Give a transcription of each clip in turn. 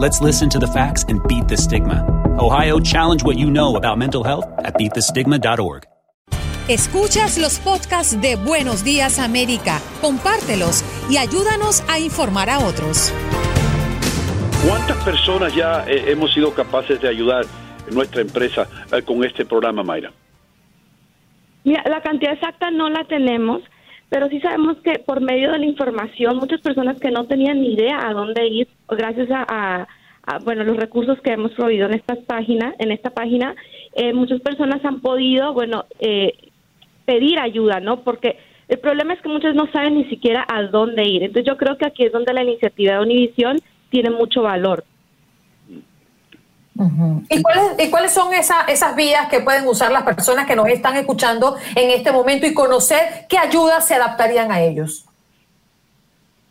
Let's listen to the facts and beat the stigma. Ohio, challenge what you know about mental health at beatthestigma.org. Escuchas los podcasts de Buenos Días América, compártelos y ayúdanos a informar a otros. ¿Cuántas personas ya eh, hemos sido capaces de ayudar en nuestra empresa eh, con este programa, Mayra? Mira, la cantidad exacta no la tenemos, pero sí sabemos que por medio de la información, muchas personas que no tenían ni idea a dónde ir, gracias a, a- a, bueno los recursos que hemos proveído en estas páginas, en esta página, eh, muchas personas han podido, bueno, eh, pedir ayuda, ¿no? Porque el problema es que muchos no saben ni siquiera a dónde ir. Entonces yo creo que aquí es donde la iniciativa de Univisión tiene mucho valor. ¿Y cuáles, y cuáles son esa- esas vías que pueden usar las personas que nos están escuchando en este momento y conocer qué ayudas se adaptarían a ellos?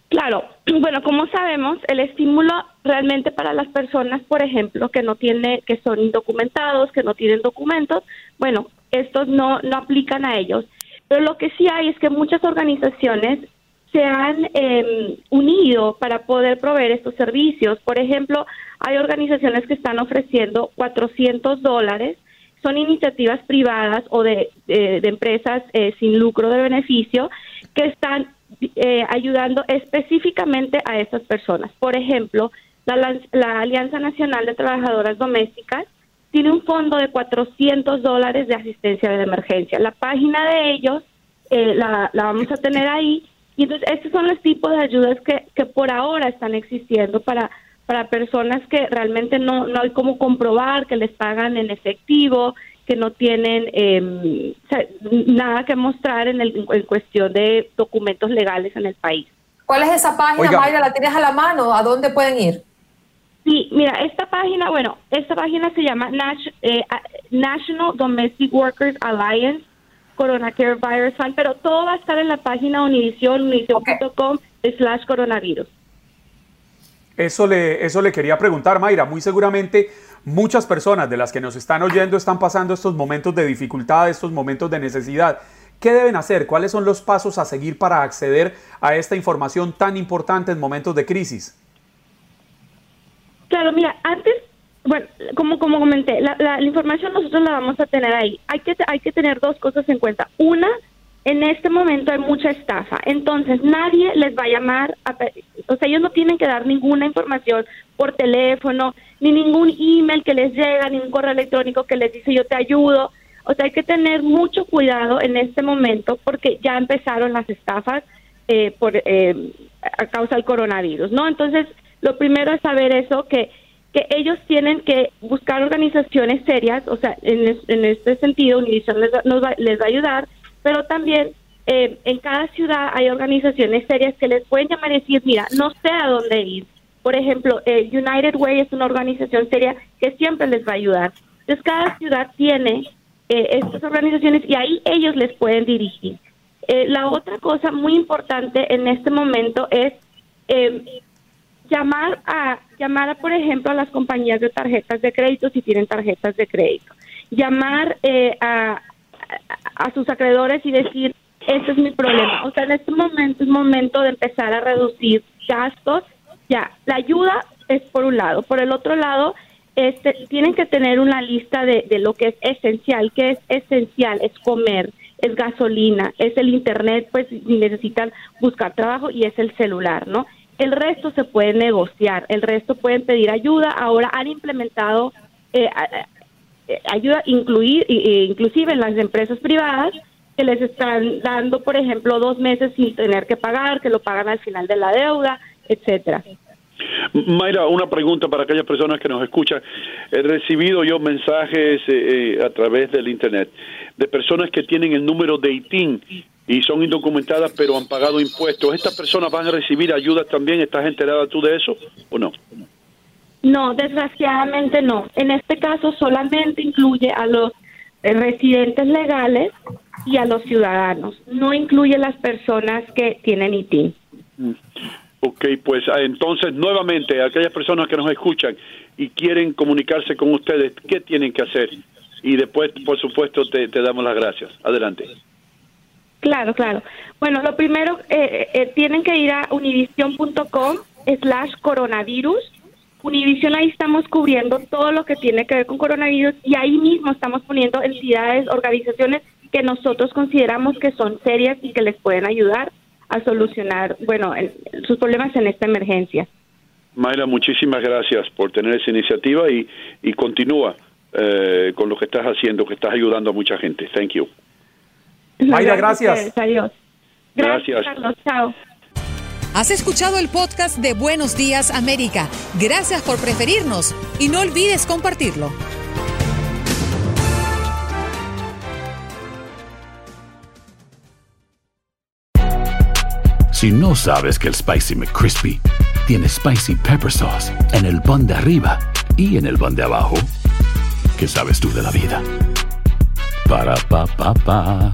Claro, bueno, como sabemos, el estímulo realmente para las personas, por ejemplo, que no tiene, que son indocumentados, que no tienen documentos, bueno, estos no, no aplican a ellos. Pero lo que sí hay es que muchas organizaciones se han eh, unido para poder proveer estos servicios. Por ejemplo, hay organizaciones que están ofreciendo 400 dólares. Son iniciativas privadas o de, de- de empresas eh, sin lucro de beneficio que están eh, ayudando específicamente a estas personas. Por ejemplo, la, la Alianza Nacional de Trabajadoras Domésticas tiene un fondo de 400 dólares de asistencia de emergencia. La página de ellos eh, la, la vamos a tener ahí. Y entonces, estos son los tipos de ayudas que, que por ahora están existiendo para, para personas que realmente no, no hay cómo comprobar que les pagan en efectivo, que no tienen eh, o sea, nada que mostrar en, el, en cuestión de documentos legales en el país. ¿Cuál es esa página, Oiga. Mayra? ¿La tienes a la mano? ¿A dónde pueden ir? Sí, mira, esta página, bueno, esta página se llama Nat- eh, National Domestic Workers Alliance Corona Care Virus Fund, pero todo va a estar en la página Univision, univision.com slash coronavirus. Eso le, eso le quería preguntar, Mayra. Muy seguramente muchas personas de las que nos están oyendo están pasando estos momentos de dificultad, estos momentos de necesidad. ¿Qué deben hacer? ¿Cuáles son los pasos a seguir para acceder a esta información tan importante en momentos de crisis? Claro, mira, antes, bueno, como como comenté, la, la- la información nosotros la vamos a tener ahí. Hay que hay que tener dos cosas en cuenta. Una, en este momento hay mucha estafa, entonces nadie les va a llamar, a o sea, ellos no tienen que dar ninguna información por teléfono, ni ningún email que les llega, ni un correo electrónico que les dice yo te ayudo. O sea, hay que tener mucho cuidado en este momento porque ya empezaron las estafas eh, por eh, a causa del coronavirus, ¿no? Entonces, lo primero es saber eso que que ellos tienen que buscar organizaciones serias, o sea, en, este sentido Univision les, nos va, les va a ayudar, pero también eh, en cada ciudad hay organizaciones serias que les pueden llamar y decir, mira, no sé a dónde ir. Por ejemplo, eh, United Way es una organización seria que siempre les va a ayudar. Entonces, cada ciudad tiene eh, estas organizaciones y ahí ellos les pueden dirigir. Eh, la otra cosa muy importante en este momento es eh, llamar a llamar a, por ejemplo a las compañías de tarjetas de crédito si tienen tarjetas de crédito. Llamar eh, a, a, sus acreedores y decir este es mi problema o sea en este momento es momento de empezar a reducir gastos. Ya la ayuda es por un lado. Por el otro lado este tienen que tener una lista de, de lo que es esencial que es esencial es comer es gasolina, es el internet, pues si necesitan buscar trabajo y es el celular, ¿no? El resto se puede negociar, el resto pueden pedir ayuda. Ahora han implementado eh, ayuda, incluir, inclusive en las empresas privadas, que les están dando, por ejemplo, dos meses sin tener que pagar, que lo pagan al final de la deuda, etcétera. Mayra, una pregunta para aquellas personas que nos escuchan. He recibido yo mensajes eh, a través del Internet de personas que tienen el número de ITIN y son indocumentadas pero han pagado impuestos. ¿Estas personas van a recibir ayuda también? ¿Estás enterada tú de eso o no? No, desgraciadamente no. En este caso solamente incluye a los residentes legales y a los ciudadanos. No incluye las personas que tienen ITIN. Mm. Ok, pues ah, entonces nuevamente, aquellas personas que nos escuchan y quieren comunicarse con ustedes, ¿qué tienen que hacer? Y después, por supuesto, te, damos las gracias. Adelante. Claro, claro. Bueno, lo primero, eh, eh, tienen que ir a univision.com slash coronavirus. Univision ahí estamos cubriendo todo lo que tiene que ver con coronavirus y ahí mismo estamos poniendo entidades, organizaciones que nosotros consideramos que son serias y que les pueden ayudar a solucionar, bueno, sus problemas en esta emergencia. Mayra, muchísimas gracias por tener esa iniciativa y, y continúa eh, con lo que estás haciendo, que estás ayudando a mucha gente. Thank you. Mayra, gracias. Adiós. Gracias. Carlos. Chao. Has escuchado el podcast de Buenos Días América. Gracias por preferirnos y no olvides compartirlo. Si no sabes que el Spicy McCrispy tiene Spicy Pepper Sauce en el pan de arriba y en el pan de abajo, ¿qué sabes tú de la vida? Para, pa, pa, pa.